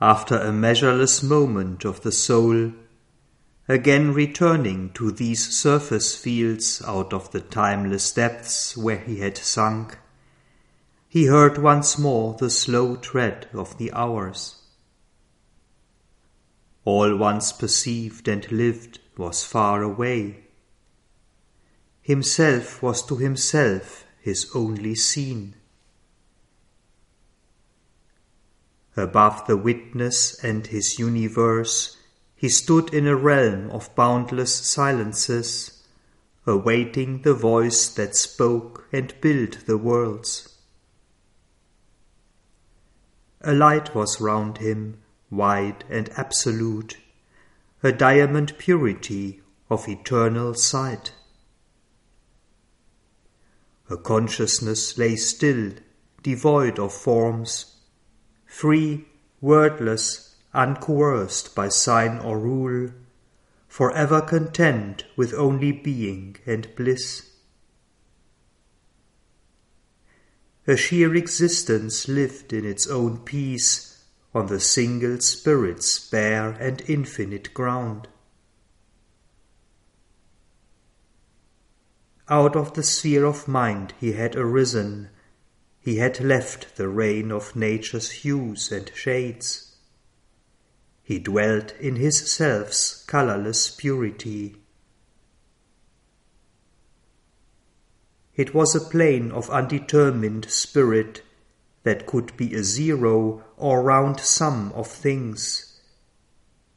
After a measureless moment of the soul, again returning to these surface fields out of the timeless depths where he had sunk, he heard once more the slow tread of the hours. All once perceived and lived was far away. Himself was to himself his only scene. Above the witness and his universe, he stood in a realm of boundless silences, awaiting the voice that spoke and built the worlds. A light was round him, wide and absolute, a diamond purity of eternal sight. A consciousness lay still, devoid of forms, free, wordless, uncoerced by sign or rule, forever content with only being and bliss. A sheer existence lived in its own peace on the single Spirit's bare and infinite ground. Out of the sphere of mind he had arisen, he had left the reign of nature's hues and shades. He dwelt in his self's colourless purity. It was a plane of undetermined spirit that could be a zero or round sum of things,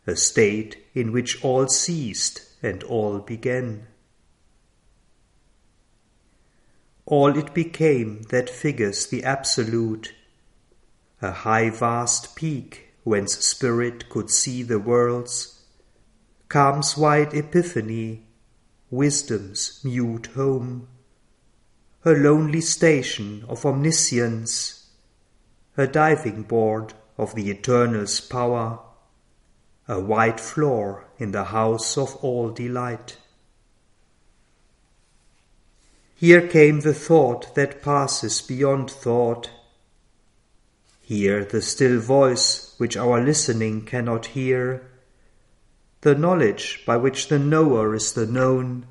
a state in which all ceased and all began. All it became that figures the Absolute, a high vast peak whence spirit could see the worlds, calm's wide epiphany, wisdom's mute home. A lonely station of omniscience, a diving board of the Eternal's power, a white floor in the house of all delight. Here came the thought that passes beyond thought. Here the still voice which our listening cannot hear, the knowledge by which the knower is the known,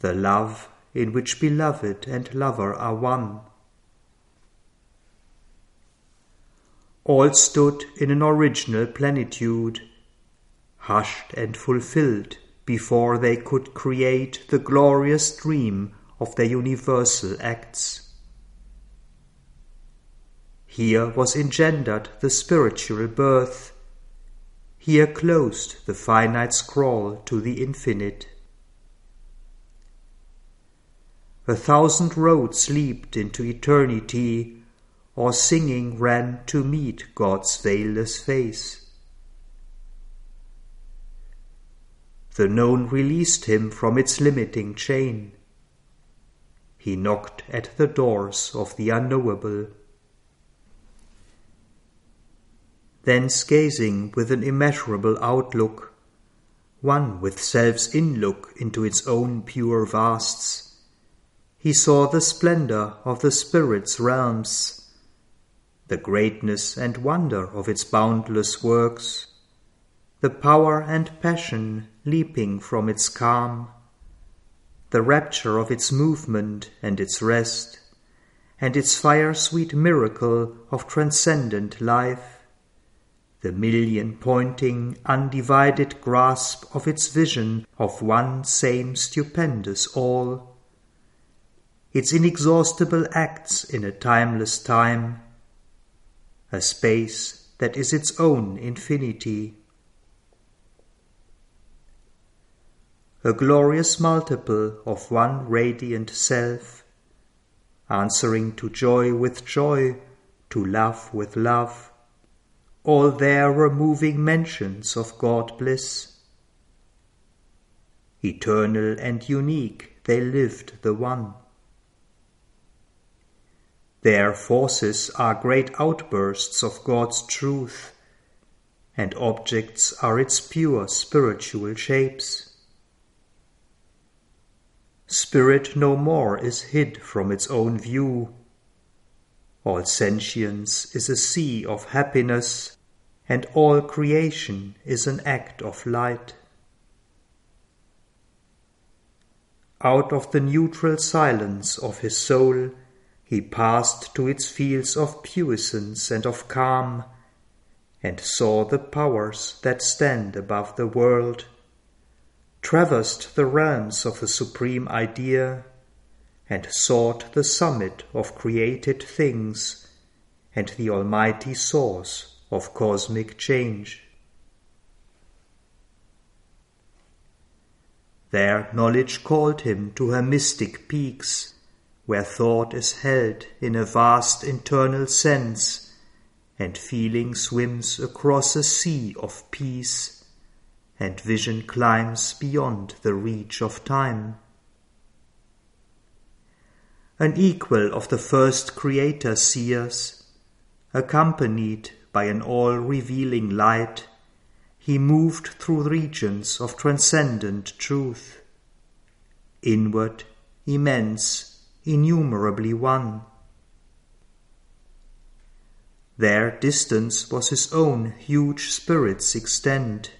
the love in which beloved and lover are one. All stood in an original plenitude, hushed and fulfilled before they could create the glorious dream of their universal acts. Here was engendered the spiritual birth, here closed the finite scroll to the infinite. A thousand roads leaped into eternity, or singing ran to meet God's veilless face. The known released him from its limiting chain. He knocked at the doors of the unknowable. Thence gazing with an immeasurable outlook, one with self's inlook into its own pure vasts, he saw the splendor of the Spirit's realms, the greatness and wonder of its boundless works, the power and passion leaping from its calm, the rapture of its movement and its rest, and its fire sweet miracle of transcendent life, the million pointing, undivided grasp of its vision of one same stupendous all its inexhaustible acts in a timeless time, a space that is its own infinity. A glorious multiple of one radiant self, answering to joy with joy, to love with love, all there were moving mentions of God bliss. Eternal and unique they lived the one. Their forces are great outbursts of God's truth, and objects are its pure spiritual shapes. Spirit no more is hid from its own view. All sentience is a sea of happiness, and all creation is an act of light. Out of the neutral silence of his soul, he passed to its fields of puissance and of calm, and saw the powers that stand above the world, traversed the realms of the supreme idea, and sought the summit of created things and the almighty source of cosmic change. There knowledge called him to her mystic peaks, where thought is held in a vast internal sense, and feeling swims across a sea of peace, and vision climbs beyond the reach of time. An equal of the first creator seers, accompanied by an all revealing light, he moved through regions of transcendent truth. Inward, immense, innumerably one. Their distance was his own huge spirit's extent.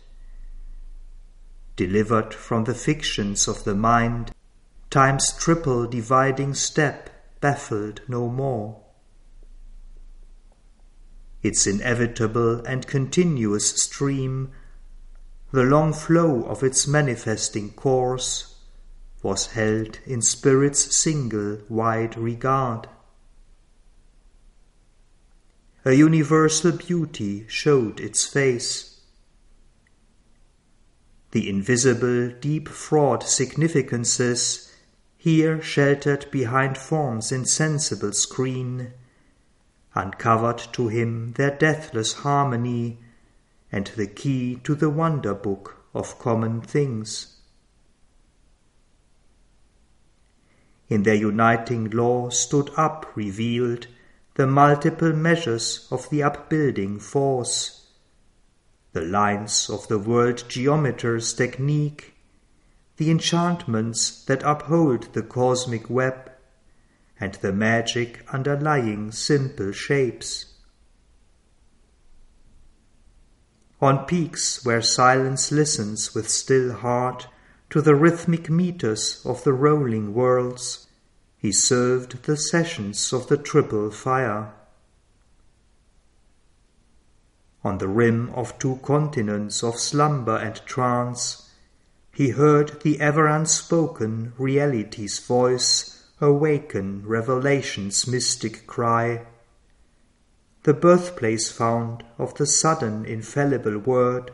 Delivered from the fictions of the mind, time's triple dividing step baffled no more its inevitable and continuous stream, the long flow of its manifesting course, was held in spirit's single wide regard. A universal beauty showed its face. The invisible, deep fraught significances, here sheltered behind form's insensible screen, uncovered to him their deathless harmony and the key to the wonder book of common things. In their uniting law stood up revealed the multiple measures of the upbuilding force, the lines of the world geometer's technique, the enchantments that uphold the cosmic web, and the magic underlying simple shapes. On peaks where silence listens with still heart to the rhythmic meters of the rolling worlds, he served the sessions of the triple fire. On the rim of two continents of slumber and trance, he heard the ever unspoken reality's voice awaken revelation's mystic cry. The birthplace found of the sudden infallible word,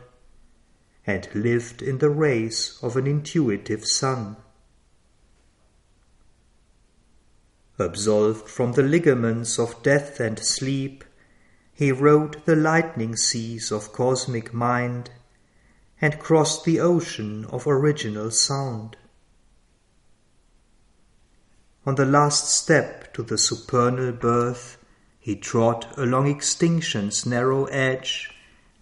and lived in the rays of an intuitive sun. Absolved from the ligaments of death and sleep, he rode the lightning seas of cosmic mind and crossed the ocean of original sound. On the last step to the supernal birth, he trod along extinction's narrow edge,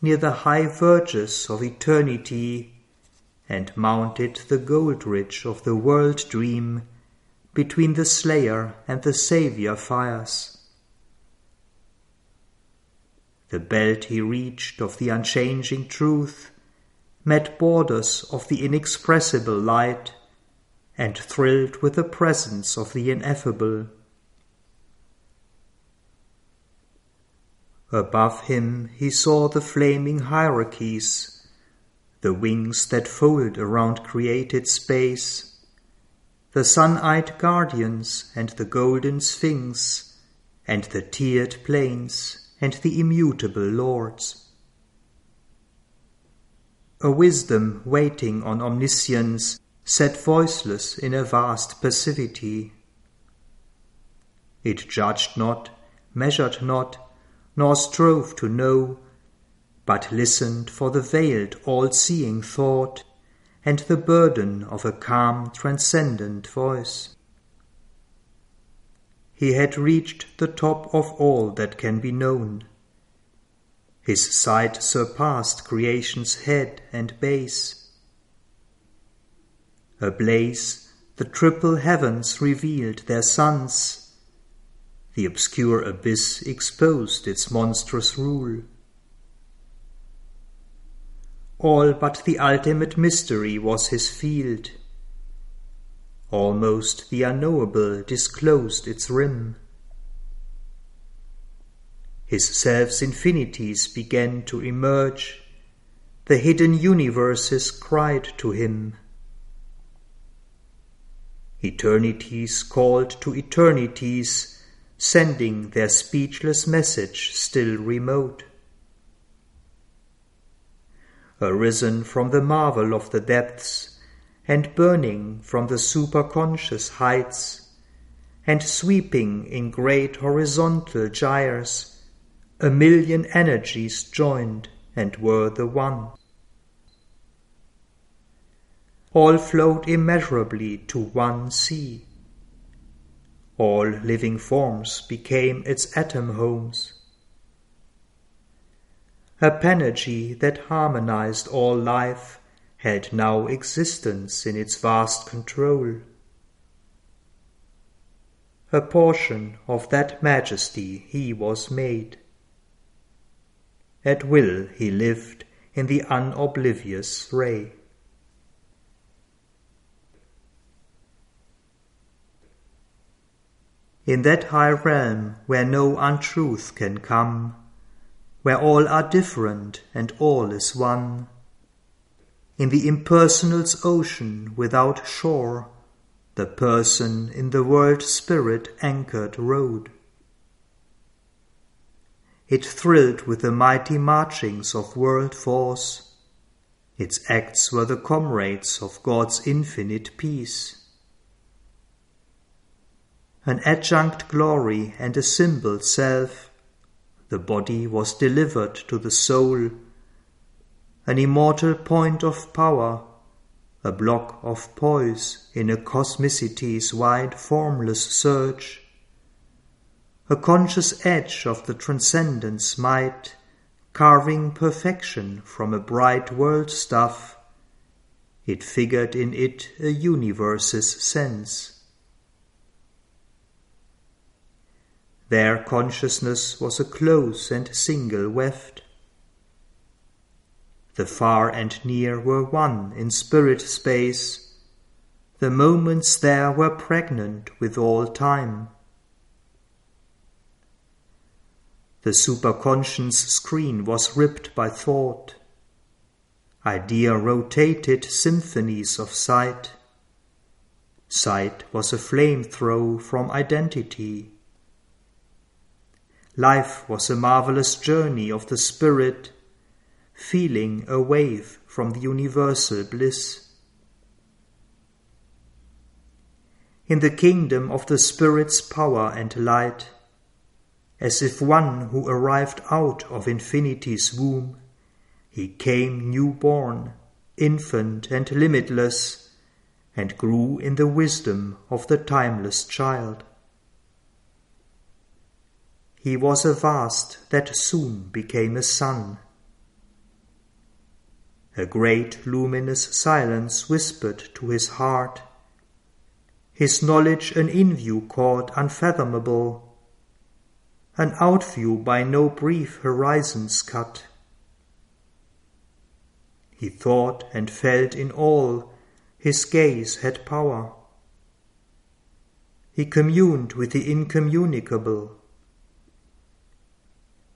near the high verges of eternity, and mounted the gold ridge of the world dream between the Slayer and the Saviour fires. The belt he reached of the unchanging truth met borders of the inexpressible light and thrilled with the presence of the ineffable. Above him he saw the flaming hierarchies, the wings that fold around created space, the sun-eyed guardians and the golden sphinx, and the tiered planes and the immutable lords. A wisdom waiting on omniscience sat voiceless in a vast passivity. It judged not, measured not, nor strove to know, but listened for the veiled all-seeing thought and the burden of a calm transcendent voice. He had reached the top of all that can be known. His sight surpassed creation's head and base Ablaze, the triple heavens revealed their suns. The obscure abyss exposed its monstrous rule. All but the ultimate mystery was his field. Almost the unknowable disclosed its rim. His self's infinities began to emerge. The hidden universes cried to him. Eternities called to eternities, sending their speechless message still remote. Arisen from the marvel of the depths, and burning from the superconscious heights, and sweeping in great horizontal gyres, a million energies joined and were the one. All flowed immeasurably to one sea. All living forms became its atom homes. A penergy that harmonized all life had now existence in its vast control. A portion of that majesty he was made. At will he lived in the unoblivious ray. In that high realm where no untruth can come, where all are different and all is one, in the impersonal's ocean without shore, the person in the world spirit anchored rode. It thrilled with the mighty marchings of world force. Its acts were the comrades of God's infinite peace. An adjunct glory and a symbol self, the body was delivered to the soul, an immortal point of power, a block of poise in a cosmicity's wide formless surge a conscious edge of the transcendence might, carving perfection from a bright world stuff, it figured in it a universe's sense. Their consciousness was a close and single weft. The far and near were one in spirit space. The moments there were pregnant with all time. The superconscious screen was ripped by thought. Idea rotated symphonies of sight. Sight was a flame throw from identity. Life was a marvelous journey of the spirit, feeling a wave from the universal bliss. In the kingdom of the spirit's power and light, as if one who arrived out of infinity's womb. He came newborn, infant and limitless, and grew in the wisdom of the timeless child. He was a vast that soon became a sun. A great luminous silence whispered to his heart. His knowledge an inview caught unfathomable an outview by no brief horizons cut. He thought and felt in all, his gaze had power. He communed with the incommunicable.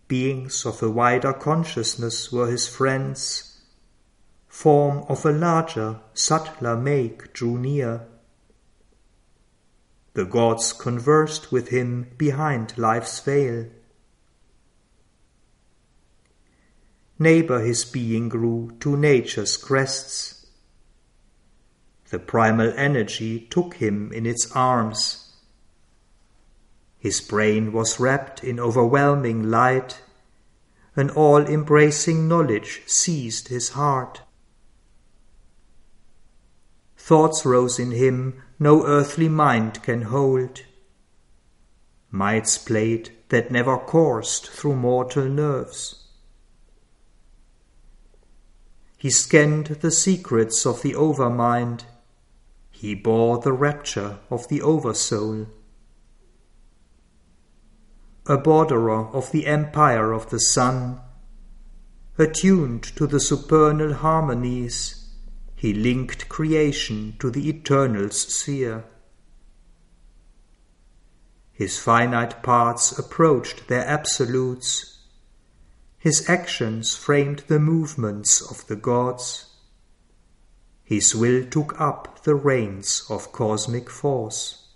Beings of a wider consciousness were his friends. Form of a larger, subtler make drew near. The gods conversed with him behind life's veil. Neighbor his being grew to nature's crests. The primal energy took him in its arms. His brain was wrapped in overwhelming light. An all embracing knowledge seized his heart. Thoughts rose in him no earthly mind can hold. Mights played that never coursed through mortal nerves. He scanned the secrets of the overmind. He bore the rapture of the oversoul. A borderer of the empire of the sun, Attuned to the supernal harmonies, he linked creation to the eternal's sphere. His finite parts approached their absolutes. His actions framed the movements of the gods. His will took up the reins of cosmic force.